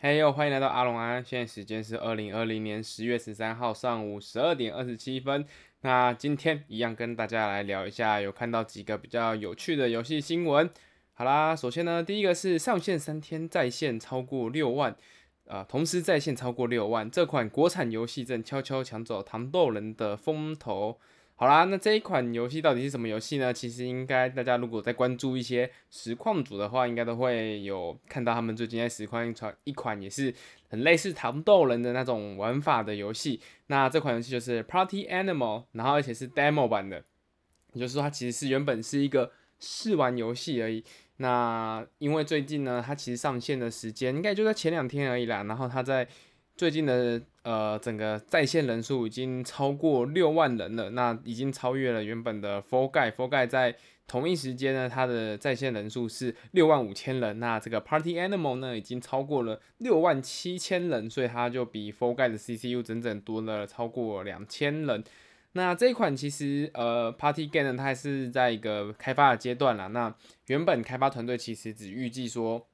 嘿呦，欢迎来到阿龙安，现在时间是二零二零年十月十三号上午十二点二十七分。那今天一样跟大家来聊一下，有看到几个比较有趣的游戏新闻。好啦，首先呢，第一个是上线三天在线超过六万，啊、同时在线超过六万，这款国产游戏正悄悄抢走糖豆人的风头。好啦，那这一款游戏到底是什么游戏呢？其实应该大家如果在关注一些实况组的话，应该都会有看到他们最近在实况一款一款也是很类似糖豆人的那种玩法的游戏。那这款游戏就是 Party Animal，然后而且是 Demo 版的，也就是说它其实是原本是一个试玩游戏而已。那因为最近呢，它其实上线的时间应该就在前两天而已啦，然后它在。最近的呃，整个在线人数已经超过六万人了，那已经超越了原本的 For Guy》，For Guy 在同一时间呢，它的在线人数是六万五千人，那这个 Party Animal 呢，已经超过了六万七千人，所以它就比 For Guy 的 CCU 整整多了超过两千人。那这一款其实呃 Party Game 呢，它还是在一个开发的阶段啦。那原本开发团队其实只预计说，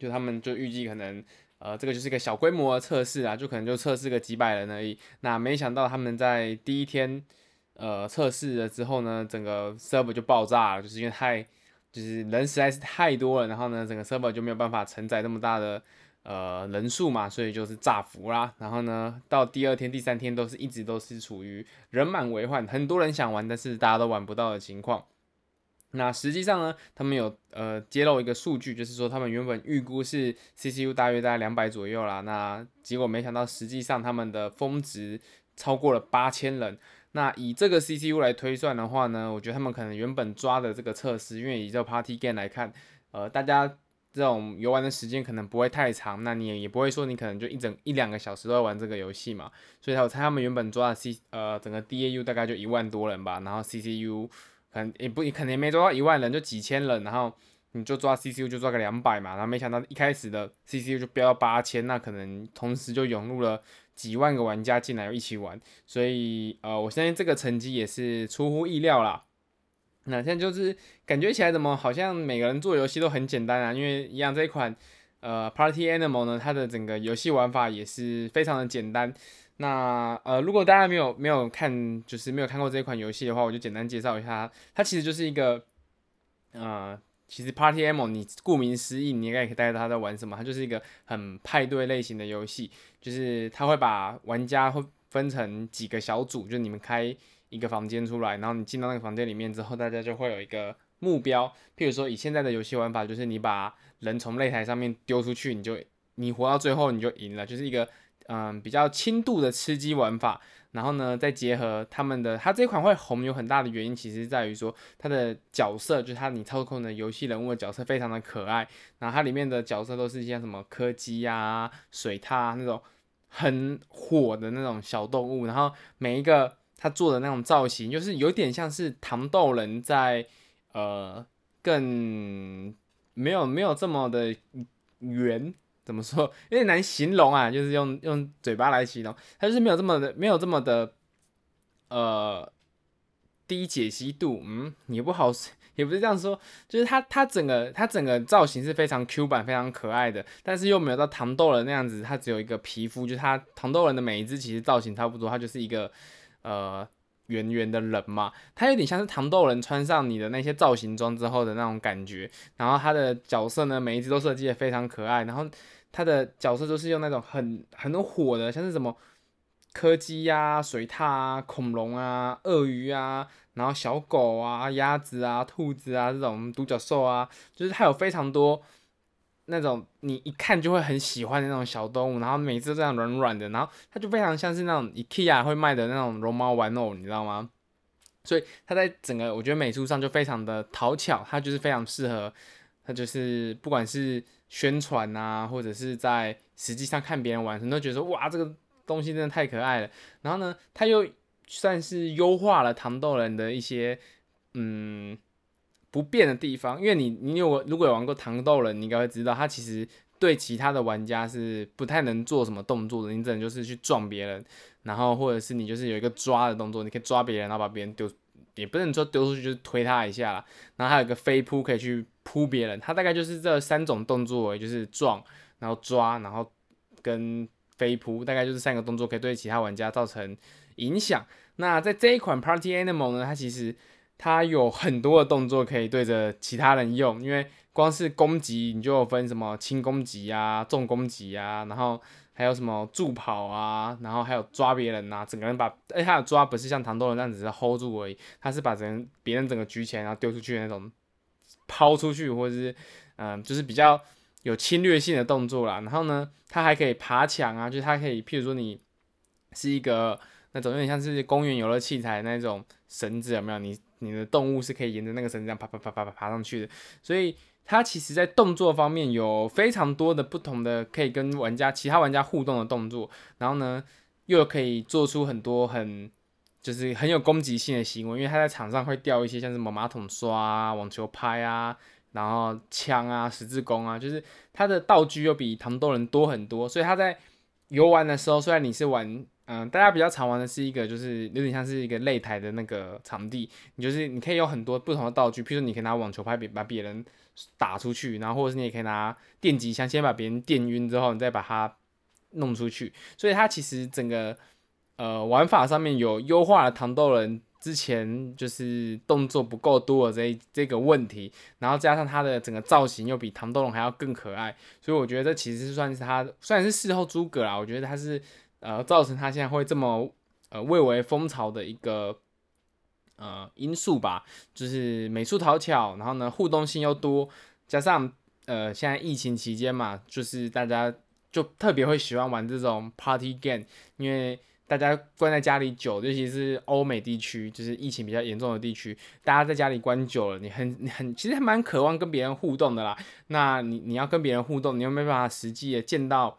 就他们就预计可能。呃，这个就是一个小规模的测试啊，就可能就测试个几百人而已。那没想到他们在第一天，呃，测试了之后呢，整个 server 就爆炸了，就是因为太，就是人实在是太多了，然后呢，整个 server 就没有办法承载那么大的呃人数嘛，所以就是炸服啦。然后呢，到第二天、第三天都是一直都是处于人满为患，很多人想玩，但是大家都玩不到的情况。那实际上呢，他们有呃揭露一个数据，就是说他们原本预估是 CCU 大约在两百左右啦，那结果没想到实际上他们的峰值超过了八千人。那以这个 CCU 来推算的话呢，我觉得他们可能原本抓的这个测试，因为以这 Party Game 来看，呃，大家这种游玩的时间可能不会太长，那你也不会说你可能就一整一两个小时都在玩这个游戏嘛，所以我猜他们原本抓的 C 呃整个 DAU 大概就一万多人吧，然后 CCU。可能也不，可能也没抓到一万人，就几千人，然后你就抓 CCU 就抓个两百嘛，然后没想到一开始的 CCU 就飙到八千，那可能同时就涌入了几万个玩家进来一起玩，所以呃，我相信这个成绩也是出乎意料啦。那现在就是感觉起来怎么好像每个人做游戏都很简单啊，因为一样这一款呃 Party Animal 呢，它的整个游戏玩法也是非常的简单。那呃，如果大家没有没有看，就是没有看过这一款游戏的话，我就简单介绍一下它。它其实就是一个，呃，其实 Party Animal 你顾名思义，你应该也可以大概知道它在玩什么。它就是一个很派对类型的游戏，就是它会把玩家会分成几个小组，就你们开一个房间出来，然后你进到那个房间里面之后，大家就会有一个目标。譬如说，以现在的游戏玩法，就是你把人从擂台上面丢出去，你就你活到最后你就赢了，就是一个。嗯，比较轻度的吃鸡玩法，然后呢，再结合他们的，它这款会红有很大的原因，其实在于说它的角色，就是它你操控的游戏人物的角色非常的可爱，然后它里面的角色都是一些什么柯基啊、水獭那种很火的那种小动物，然后每一个它做的那种造型，就是有点像是糖豆人在呃更没有没有这么的圆。怎么说？有点难形容啊，就是用用嘴巴来形容，它就是没有这么的，没有这么的，呃，低解析度，嗯，也不好，也不是这样说，就是它它整个它整个造型是非常 Q 版，非常可爱的，但是又没有到糖豆人那样子，它只有一个皮肤，就是它糖豆人的每一只其实造型差不多，它就是一个呃。圆圆的人嘛，它有点像是糖豆人穿上你的那些造型装之后的那种感觉。然后它的角色呢，每一只都设计的非常可爱。然后它的角色都是用那种很很火的，像是什么柯基呀、水獭啊、恐龙啊、鳄鱼啊，然后小狗啊、鸭子啊、兔子啊这种独角兽啊，就是它有非常多。那种你一看就会很喜欢的那种小动物，然后每次这样软软的，然后它就非常像是那种 IKEA 会卖的那种绒毛玩偶，你知道吗？所以它在整个我觉得美术上就非常的讨巧，它就是非常适合，它就是不管是宣传啊，或者是在实际上看别人玩，你都觉得说哇这个东西真的太可爱了。然后呢，它又算是优化了糖豆人的一些嗯。不变的地方，因为你你有如果有玩过糖豆人，你应该会知道，他其实对其他的玩家是不太能做什么动作的，你只能就是去撞别人，然后或者是你就是有一个抓的动作，你可以抓别人，然后把别人丢，也不能说丢出去，就是推他一下啦，然后还有一个飞扑可以去扑别人，他大概就是这三种动作，就是撞，然后抓，然后跟飞扑，大概就是三个动作可以对其他玩家造成影响。那在这一款 Party Animal 呢，它其实它有很多的动作可以对着其他人用，因为光是攻击你就有分什么轻攻击啊、重攻击啊，然后。还有什么助跑啊，然后还有抓别人啊，整个人把，哎，他的抓不是像糖豆人那样只是 hold 住而已，他是把人别人整个举起来然后丢出去的那种，抛出去或者是，嗯、就是比较有侵略性的动作啦。然后呢，他还可以爬墙啊，就是他可以，譬如说你是一个那种有点像是公园游乐器材那种绳子有没有？你你的动物是可以沿着那个绳子这样爬爬爬爬爬爬上去的，所以。它其实，在动作方面有非常多的不同的可以跟玩家、其他玩家互动的动作，然后呢，又可以做出很多很就是很有攻击性的行为，因为它在场上会掉一些像什么马桶刷啊、网球拍啊，然后枪啊、十字弓啊，就是它的道具又比糖豆人多很多，所以它在游玩的时候，虽然你是玩。嗯，大家比较常玩的是一个，就是有点像是一个擂台的那个场地，你就是你可以有很多不同的道具，譬如说你可以拿网球拍把别人打出去，然后或者是你也可以拿电击枪先把别人电晕之后，你再把它弄出去。所以它其实整个呃玩法上面有优化了糖豆人之前就是动作不够多的这这个问题，然后加上它的整个造型又比糖豆人还要更可爱，所以我觉得这其实是算是它虽然是事后诸葛啦，我觉得它是。呃，造成他现在会这么呃蔚为风潮的一个呃因素吧，就是美术讨巧，然后呢互动性又多，加上呃现在疫情期间嘛，就是大家就特别会喜欢玩这种 party game，因为大家关在家里久，尤其是欧美地区，就是疫情比较严重的地区，大家在家里关久了，你很你很其实还蛮渴望跟别人互动的啦。那你你要跟别人互动，你又没办法实际的见到。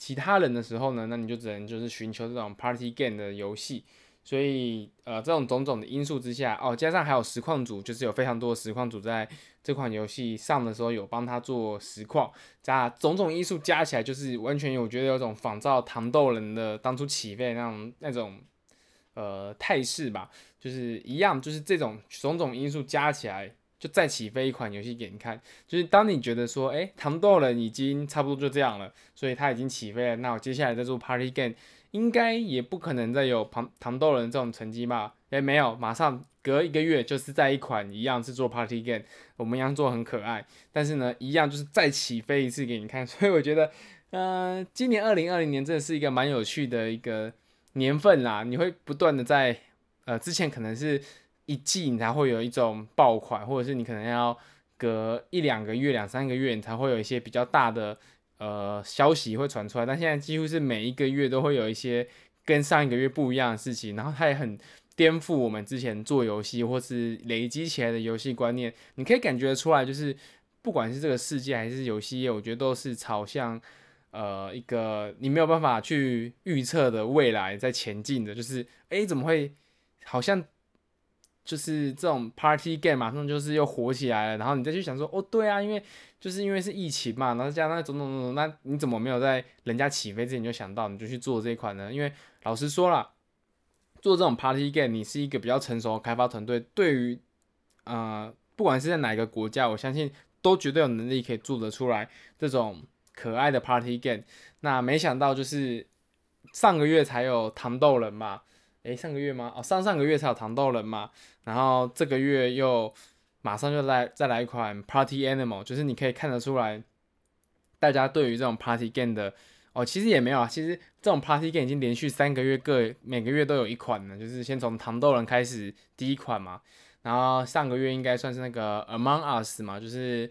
其他人的时候呢，那你就只能就是寻求这种 party game 的游戏，所以呃这种种种的因素之下，哦加上还有实况组，就是有非常多的实况组在这款游戏上的时候有帮他做实况，加种种因素加起来，就是完全有我觉得有种仿造糖豆人的当初起飞那种那种呃态势吧，就是一样，就是这种种种因素加起来。就再起飞一款游戏给你看，就是当你觉得说，哎、糖豆人已经差不多就这样了，所以它已经起飞了，那我接下来再做 Party Game，应该也不可能再有糖糖豆人这种成绩吧？哎、没有，马上隔一个月就是在一款一样是做 Party Game，我们一样做很可爱，但是呢，一样就是再起飞一次给你看，所以我觉得，嗯、呃，今年二零二零年真的是一个蛮有趣的一个年份啦，你会不断的在，呃，之前可能是。一季你才会有一种爆款，或者是你可能要隔一两个月、两三个月，你才会有一些比较大的呃消息会传出来。但现在几乎是每一个月都会有一些跟上一个月不一样的事情，然后它也很颠覆我们之前做游戏或是累积起来的游戏观念。你可以感觉出来，就是不管是这个世界还是游戏业，我觉得都是朝向呃一个你没有办法去预测的未来在前进的。就是诶，怎么会好像？就是这种 party game 马上就是又火起来了，然后你再去想说，哦，对啊，因为就是因为是疫情嘛，然后加上种种种种，那你怎么没有在人家起飞之前就想到，你就去做这一款呢？因为老实说了，做这种 party game，你是一个比较成熟的开发团队，对于呃，不管是在哪个国家，我相信都绝对有能力可以做得出来这种可爱的 party game。那没想到就是上个月才有糖豆人嘛。诶，上个月吗？哦，上上个月才有糖豆人嘛，然后这个月又马上就来再来一款 Party Animal，就是你可以看得出来，大家对于这种 Party Game 的哦，其实也没有啊，其实这种 Party Game 已经连续三个月各每个月都有一款了，就是先从糖豆人开始第一款嘛，然后上个月应该算是那个 Among Us 嘛，就是。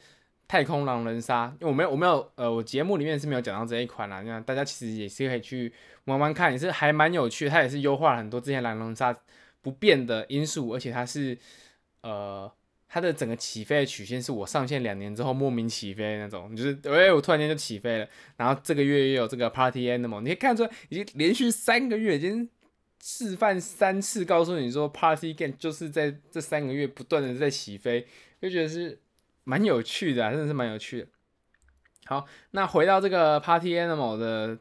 太空狼人杀，因为我没有，我没有，呃，我节目里面是没有讲到这一款啦。那大家其实也是可以去玩玩看，也是还蛮有趣。它也是优化了很多之前狼人杀不变的因素，而且它是，呃，它的整个起飞的曲线是我上线两年之后莫名起飞那种，就是，哎、我突然间就起飞了。然后这个月也有这个 Party Animal，你可以看出来，已经连续三个月已经示范三次，告诉你说 Party Game 就是在这三个月不断的在起飞，就觉得是。蛮有趣的，真的是蛮有趣的。好，那回到这个 Party Animal 的，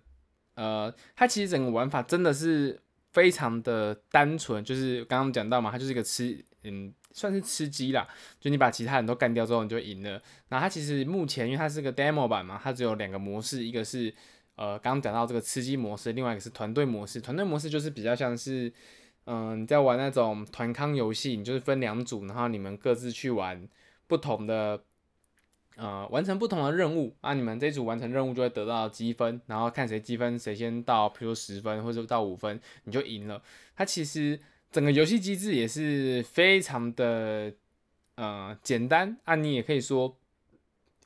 呃，它其实整个玩法真的是非常的单纯，就是刚刚讲到嘛，它就是一个吃，嗯，算是吃鸡啦，就你把其他人都干掉之后，你就赢了。那它其实目前因为它是个 demo 版嘛，它只有两个模式，一个是呃刚刚讲到这个吃鸡模式，另外一个是团队模式。团队模式就是比较像是嗯、你在玩那种团康游戏，你就是分两组，然后你们各自去玩不同的呃完成不同的任务啊，你们这组完成任务就会得到积分，然后看谁积分谁先到，比如说十分或者到五分，你就赢了。它其实。整个游戏机制也是非常的呃简单啊，你也可以说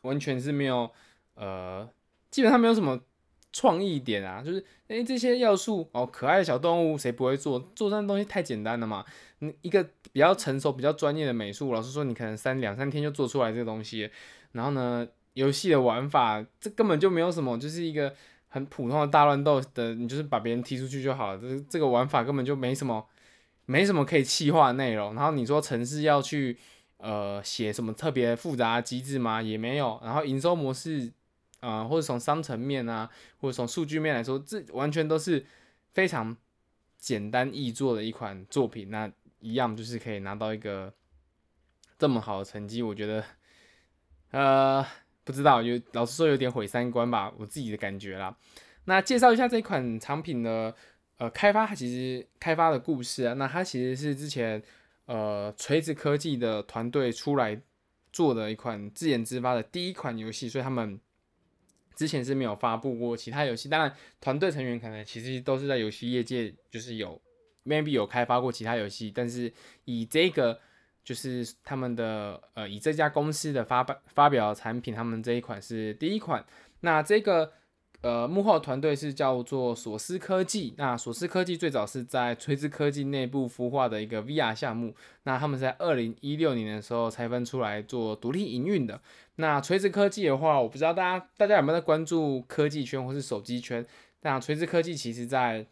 完全是没有呃，基本上没有什么创意点啊，就是诶、这些要素哦，可爱的小动物谁不会做？做这样东西太简单了嘛。你一个比较成熟、比较专业的美术，老师说，你可能三两三天就做出来这个东西。然后呢，游戏的玩法这根本就没有什么，就是一个很普通的大乱斗的，你就是把别人踢出去就好了。这这个玩法根本就没什么。没什么可以企划的内容，然后你说城市要去呃写什么特别复杂的机制吗？也没有。然后营收模式，呃，或者从商层面啊，或者从数据面来说，这完全都是非常简单易做的一款作品。那一样就是可以拿到一个这么好的成绩，我觉得呃不知道，有老实说有点毁三观吧，我自己的感觉啦。那介绍一下这款产品呢。呃，开发其实开发的故事啊，那它其实是之前呃锤子科技的团队出来做的一款自研自发的第一款游戏，所以他们之前是没有发布过其他游戏。当然，团队成员可能其实都是在游戏业界，就是有 maybe 有开发过其他游戏，但是以这个就是他们的呃以这家公司的发发发表产品，他们这一款是第一款。那这个。呃，幕后团队是叫做索斯科技。那索斯科技最早是在锤子科技内部孵化的一个 VR 项目。那他们在二零一六年的时候拆分出来做独立营运的。那锤子科技的话，我不知道大家大家有没有在关注科技圈或是手机圈？那锤子科技其实在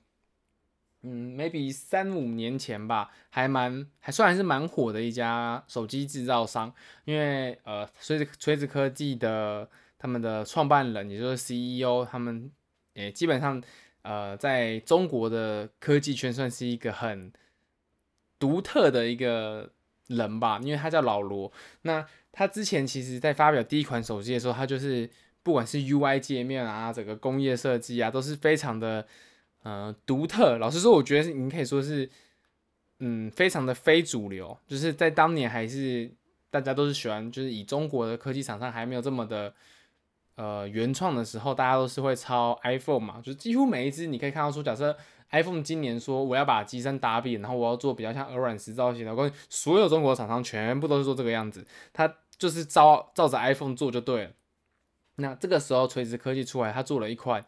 嗯，maybe 三五年前吧，还蛮还算还是蛮火的一家手机制造商。因为呃，锤子锤子科技的。他们的创办人，也就是 CEO，他们也基本上，呃，在中国的科技圈算是一个很独特的一个人吧，因为他叫老罗。那他之前其实在发表第一款手机的时候，他就是不管是 UI 界面啊，整个工业设计啊，都是非常的呃独特。老实说，我觉得你可以说是，嗯，非常的非主流，就是在当年还是大家都是喜欢，就是以中国的科技厂商还没有这么的。呃，原创的时候，大家都是会抄 iPhone 嘛，就是几乎每一只你可以看到说，假设 iPhone 今年说我要把机身打扁，然后我要做比较像鹅卵石造型的，我跟所有中国厂商全部都是做这个样子，它就是照照着 iPhone 做就对了。那这个时候锤子科技出来，它做了一款，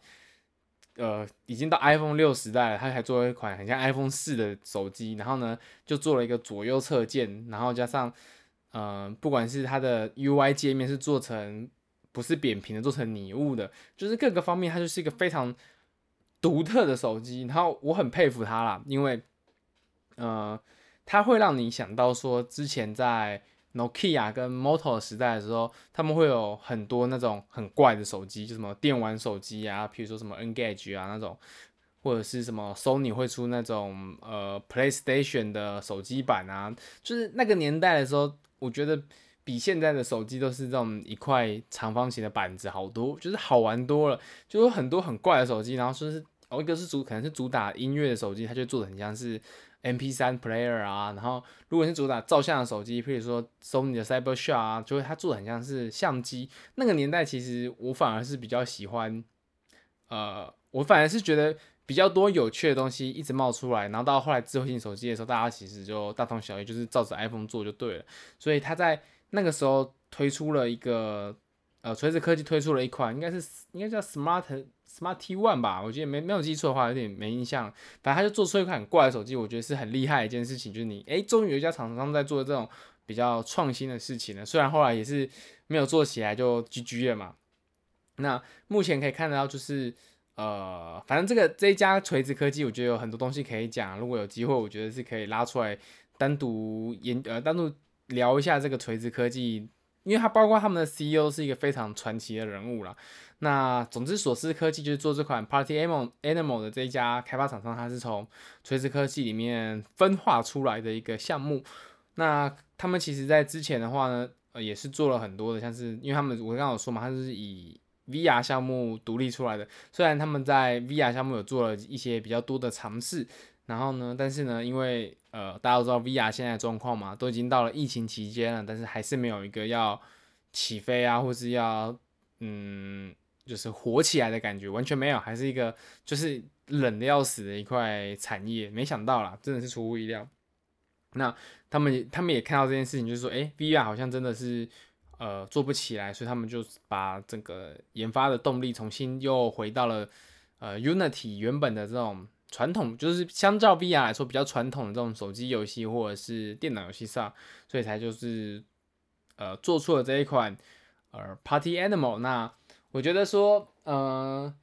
呃，已经到 iPhone 六时代了，他还做了一款很像 iPhone 四的手机，然后呢，就做了一个左右侧键，然后加上，呃，不管是它的 UI 界面是做成。不是扁平的，做成拟物的，就是各个方面，它就是一个非常独特的手机。然后我很佩服它啦，因为，呃，它会让你想到说，之前在 Nokia 跟 Moto 时代的时候，他们会有很多那种很怪的手机，就什么电玩手机啊，比如说什么 Engage 啊那种，或者是什么 Sony 会出那种呃 PlayStation 的手机版啊，就是那个年代的时候，我觉得。比现在的手机都是这种一块长方形的板子好多，就是好玩多了。就有很多很怪的手机，然后说是哦，一个是主可能是主打音乐的手机，它就做的很像是 MP3 player 啊。然后如果是主打照相的手机，譬如说 Sony 的 Cybershot 啊，就会它做的很像是相机。那个年代其实我反而是比较喜欢，呃，我反而是觉得比较多有趣的东西一直冒出来。然后到后来智慧型手机的时候，大家其实就大同小异，就是照着 iPhone 做就对了。所以它在那个时候推出了一个，呃，锤子科技推出了一款，应该是应该叫 Smart Smart T One 吧，我觉得没没有记错的话，有点没印象。反正他就做出一款很怪的手机，我觉得是很厉害一件事情，就是你，诶，终于有一家厂商在做这种比较创新的事情了。虽然后来也是没有做起来就 GG 了嘛。那目前可以看得到，就是呃，反正这个这一家锤子科技，我觉得有很多东西可以讲。如果有机会，我觉得是可以拉出来单独研呃单独。聊一下这个锤子科技，因为它包括他们的 CEO 是一个非常传奇的人物啦。那总之，索斯科技就是做这款 Party Animal 的这一家开发厂商，它是从锤子科技里面分化出来的一个项目。那他们其实在之前的话呢，呃，也是做了很多的，像是因为他们我刚刚有说嘛，他是以 VR 项目独立出来的，虽然他们在 VR 项目有做了一些比较多的尝试，然后呢，但是呢，因为呃大家都知道 VR 现在状况嘛，都已经到了疫情期间了，但是还是没有一个要起飞啊，或是要嗯就是火起来的感觉，完全没有，还是一个就是冷的要死的一块产业。没想到啦，真的是出乎意料。那他们他们也看到这件事情，就是说，诶，VR 好像真的是。呃，做不起来，所以他们就把整个研发的动力重新又回到了呃 Unity 原本的这种传统，就是相较 VR 来说比较传统的这种手机游戏或者是电脑游戏上，所以才就是呃做出了这一款呃 Party Animal。那我觉得说，呃，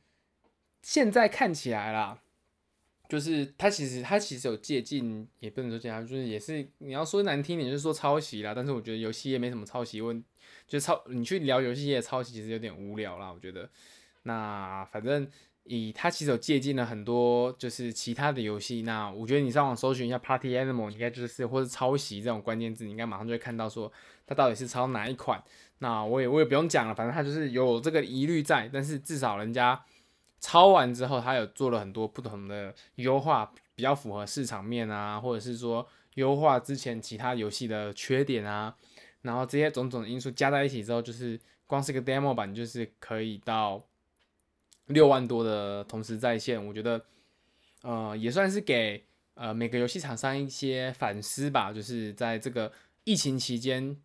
现在看起来啦。就是它其实它其实有借鉴，也不能说借鉴，就是也是你要说难听点，就是说抄袭啦。但是我觉得游戏业没什么抄袭问，就抄你去聊游戏业抄袭，其实有点无聊啦。我觉得，那反正以它其实有借鉴了很多，就是其他的游戏。那我觉得你上网搜寻一下 Party Animal，应该就是或是抄袭这种关键字，你应该马上就会看到说它到底是抄哪一款。那我也我也不用讲了，反正它就是有这个疑虑在，但是至少人家。抄完之后，它有做了很多不同的优化，比较符合市场面啊，或者是说优化之前其他游戏的缺点啊，然后这些种种因素加在一起之后，就是光是个 demo 版就是可以到六万多的同时在线，我觉得呃也算是给呃每个游戏厂商一些反思吧，就是在这个疫情期间，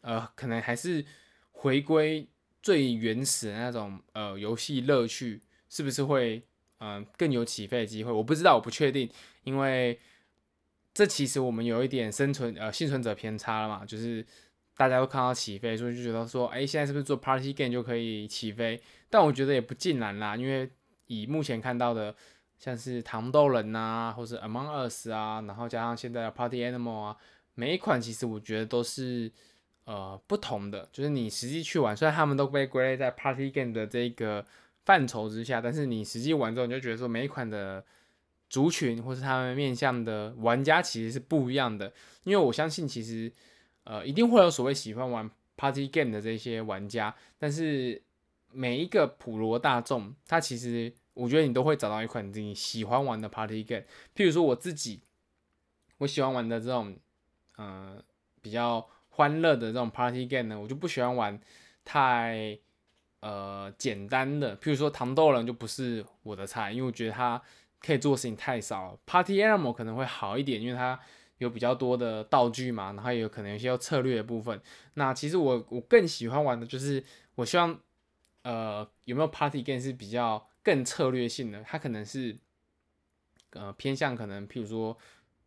呃可能还是回归最原始的那种呃游戏乐趣。是不是会嗯、更有起飞的机会？我不知道，我不确定，因为这其实我们有一点生存呃幸存者偏差了嘛，就是大家都看到起飞，所以就觉得说，哎，现在是不是做 Party Game 就可以起飞？但我觉得也不尽然啦，因为以目前看到的，像是糖豆人啊，或是 Among Us 啊，然后加上现在的 Party Animal 啊，每一款其实我觉得都是呃不同的，就是你实际去玩，虽然他们都被归类在 Party Game 的这个。范畴之下，但是你实际玩之后，你就觉得说每一款的族群或是他们面向的玩家其实是不一样的。因为我相信，其实呃一定会有所谓喜欢玩 party game 的这些玩家，但是每一个普罗大众，他其实我觉得你都会找到一款自己喜欢玩的 party game。譬如说我自己，我喜欢玩的这种呃比较欢乐的这种 party game 呢，我就不喜欢玩太。呃，简单的，譬如说糖豆人就不是我的菜，因为我觉得它可以做的事情太少了。Party Animal 可能会好一点，因为它有比较多的道具嘛，然后也有可能有些要策略的部分。那其实我我更喜欢玩的就是，我希望呃有没有 Party Game 是比较更策略性的，它可能是呃偏向可能譬如说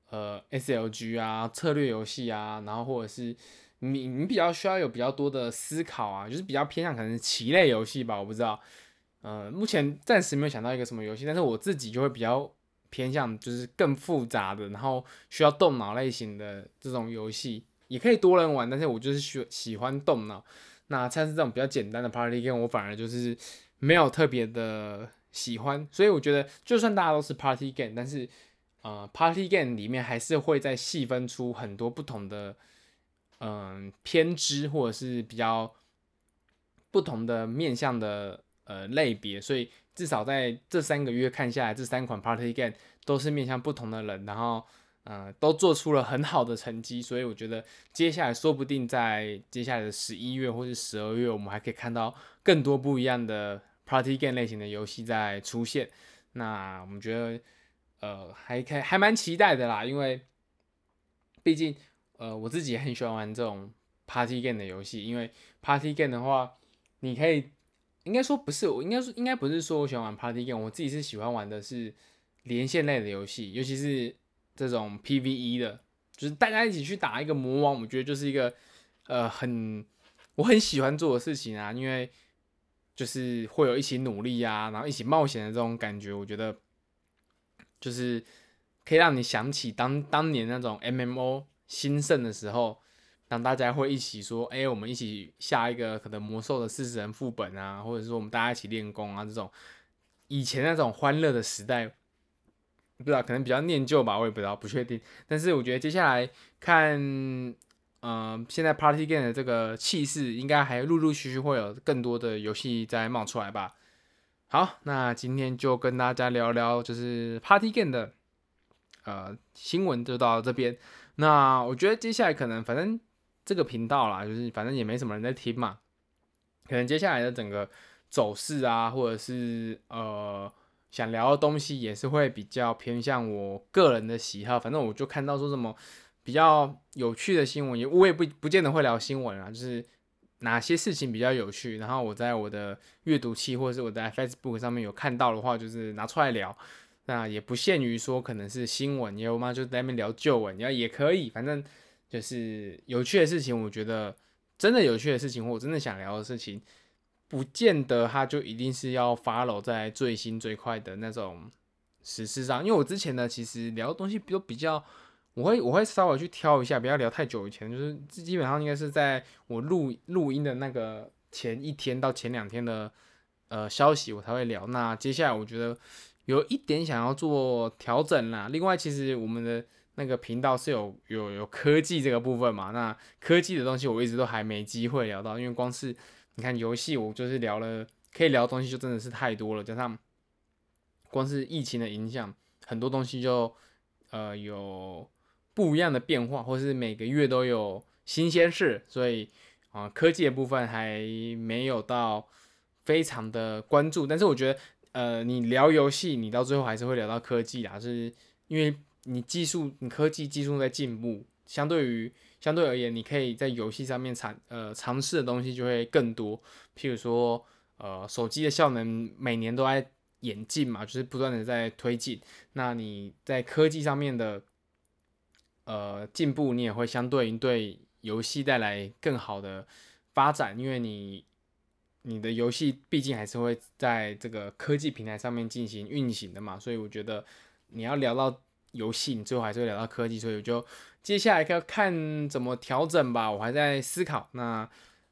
呃 SLG 啊策略游戏啊，然后或者是。你你比较需要有比较多的思考啊，就是比较偏向可能棋类游戏吧，我不知道，呃，目前暂时没有想到一个什么游戏，但是我自己就会比较偏向就是更复杂的，然后需要动脑类型的这种游戏，也可以多人玩，但是我就是喜喜欢动脑。那像是这种比较简单的 party game，我反而就是没有特别的喜欢，所以我觉得就算大家都是 party game，但是呃，party game 里面还是会再细分出很多不同的。嗯，偏支或者是比较不同的面向的呃类别，所以至少在这三个月看下来，这三款 Party Game 都是面向不同的人，然后呃都做出了很好的成绩，所以我觉得接下来说不定在接下来的十一月或是十二月，我们还可以看到更多不一样的 Party Game 类型的游戏在出现。那我们觉得呃还可以还蛮期待的啦，因为毕竟。呃，我自己也很喜欢玩这种 party game 的游戏，因为 party game 的话，你可以应该说不是，我应该说应该不是说我喜欢玩 party game，我自己是喜欢玩的是连线类的游戏，尤其是这种 PVE 的，就是大家一起去打一个魔王，我觉得就是一个呃很我很喜欢做的事情啊，因为就是会有一起努力啊，然后一起冒险的这种感觉，我觉得就是可以让你想起当当年那种 MMO。兴盛的时候，当大家会一起说：“哎、我们一起下一个可能魔兽的四十人副本啊，或者说我们大家一起练功啊，这种以前那种欢乐的时代，不知道，可能比较念旧吧，我也不知道，不确定。但是我觉得接下来看，嗯、现在 Party Game 的这个气势，应该还陆陆续续会有更多的游戏在冒出来吧。好，那今天就跟大家聊聊，就是 Party Game 的呃新闻就到这边。那我觉得接下来可能，反正这个频道啦，就是反正也没什么人在听嘛，可能接下来的整个走势啊，或者是呃。想聊的东西也是会比较偏向我个人的喜好，反正我就看到说什么比较有趣的新闻，也我也不不见得会聊新闻啊，就是哪些事情比较有趣，然后我在我的阅读器或者是我在 Facebook 上面有看到的话，就是拿出来聊。那也不限于说可能是新闻，也有吗？就在那边聊旧闻，然后也可以，反正就是有趣的事情，我觉得真的有趣的事情，或我真的想聊的事情。不见得它就一定是要 follow 在最新最快的那种时事上，因为我之前呢，其实聊的东西都比较，我会我会稍微去挑一下，不要聊太久以前，就是基本上应该是在我录录音的那个前一天到前两天的呃消息，我才会聊。那接下来我觉得有一点想要做调整啦。另外，其实我们的那个频道是有有有科技这个部分嘛，那科技的东西我一直都还没机会聊到，因为光是。你看游戏，我就是聊了，可以聊的东西就真的是太多了。加上光是疫情的影响，很多东西就呃有不一样的变化，或是每个月都有新鲜事，所以啊、科技的部分还没有到非常的关注。但是我觉得，呃，你聊游戏，你到最后还是会聊到科技啦，是因为你技术，你科技技术在进步，相对于。相对而言，你可以在游戏上面尝呃尝试的东西就会更多。譬如说，呃，手机的效能每年都在演进嘛，就是不断的在推进。那你在科技上面的呃进步，你也会相对应对游戏带来更好的发展，因为你你的游戏毕竟还是会在这个科技平台上面进行运行的嘛。所以我觉得你要聊到游戏，你最后还是会聊到科技，所以我就。接下来要看怎么调整吧，我还在思考。那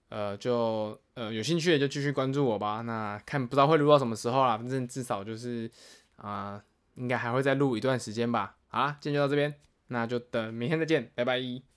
呃，就呃有兴趣的就继续关注我吧。那看不知道会录到什么时候啦，反正至少就是啊、应该还会再录一段时间吧。好啦，今天就到这边，那就等明天再见，拜拜。